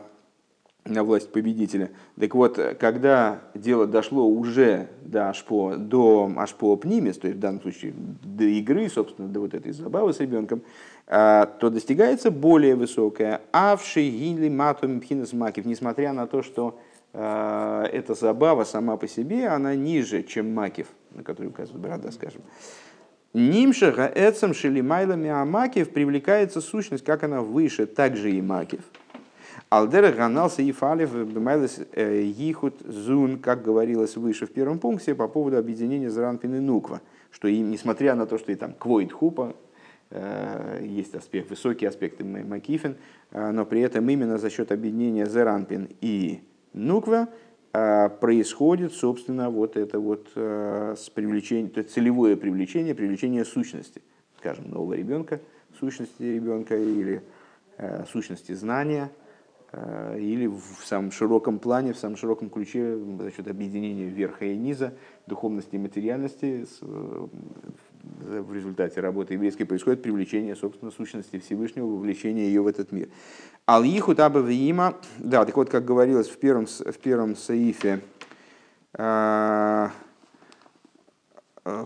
[SPEAKER 1] на власть победителя. Так вот, когда дело дошло уже до Ашпо, до Ашпо Пнимис, то есть в данном случае до игры, собственно, до вот этой забавы с ребенком, а, то достигается более высокая авши гинли матум пхинас макив, несмотря на то, что эта забава сама по себе, она ниже, чем макив, на который указывает борода, скажем. Нимша гаэцам шелимайлами амакив привлекается сущность, как она выше, так же и макив. Алдера ганался и фалев бемайлес э, ехут зун, как говорилось выше в первом пункте, по поводу объединения Заранпин и Нуква, что им, несмотря на то, что и там квоит хупа, э, есть аспект, высокие аспекты Макифин, но при этом именно за счет объединения Зеранпин и нуква а, происходит, собственно, вот это вот а, с привлечением, то есть целевое привлечение, привлечение сущности, скажем, нового ребенка, сущности ребенка или а, сущности знания, или в самом широком плане, в самом широком ключе за счет объединения верха и низа, духовности и материальности в результате работы еврейской происходит привлечение, собственно, сущности Всевышнего, вовлечение ее в этот мир. Ал-Иху Табавиима, да, так вот, как говорилось в первом, в первом саифе, а, а,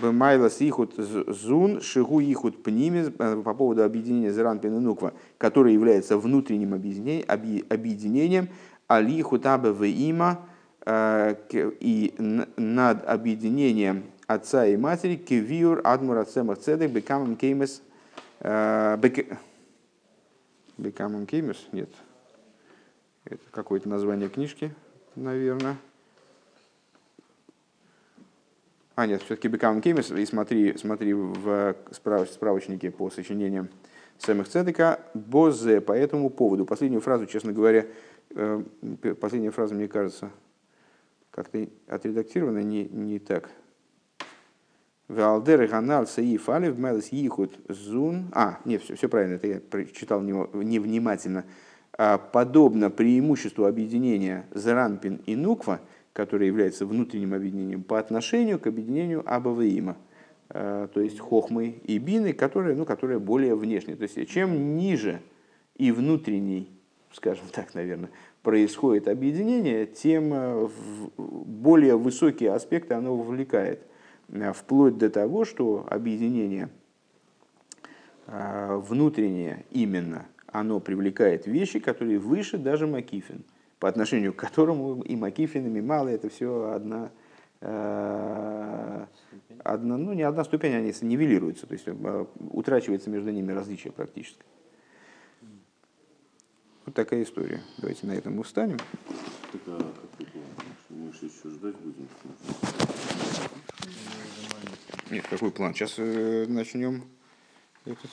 [SPEAKER 1] Бемайлас Ихут Зун, Шигу Ихут Пнимис, э, по поводу объединения Зеран Пененуква, который является внутренним объединением, Алиху Табавиима, э, и над объединением отца и матери, Кевиур Адмур Ацемах Цедек, Бекамам Кеймес, э, Бекамам Кеймес? Нет. Это какое-то название книжки, наверное. А, нет, все-таки Бекамам Кеймес. И смотри, смотри в справочнике по сочинениям самых цедека Бозе по этому поводу. Последнюю фразу, честно говоря, э, последняя фраза, мне кажется, как-то отредактирована не, не так. Валдер Ганал Саиф Алиф Мелес Ихут Зун. А, нет, все, все правильно, это я прочитал невнимательно. А, подобно преимуществу объединения Заранпин и Нуква, которое является внутренним объединением по отношению к объединению Абаваима, а, то есть Хохмы и Бины, которые, ну, которые более внешние. То есть чем ниже и внутренний, скажем так, наверное, происходит объединение, тем э, более высокие аспекты оно вовлекает. Э, вплоть до того, что объединение внутреннее именно, оно привлекает вещи, которые выше даже Макифин, по отношению к которому и Макифин, и Мимала это все одна, одна, ну не одна ступень, они нивелируются, то есть утрачивается между ними различие практически. Вот такая история. Давайте на этом устанем. Так, а какой план? Мы еще ждать будем? Нет, какой план? Сейчас э, начнем этот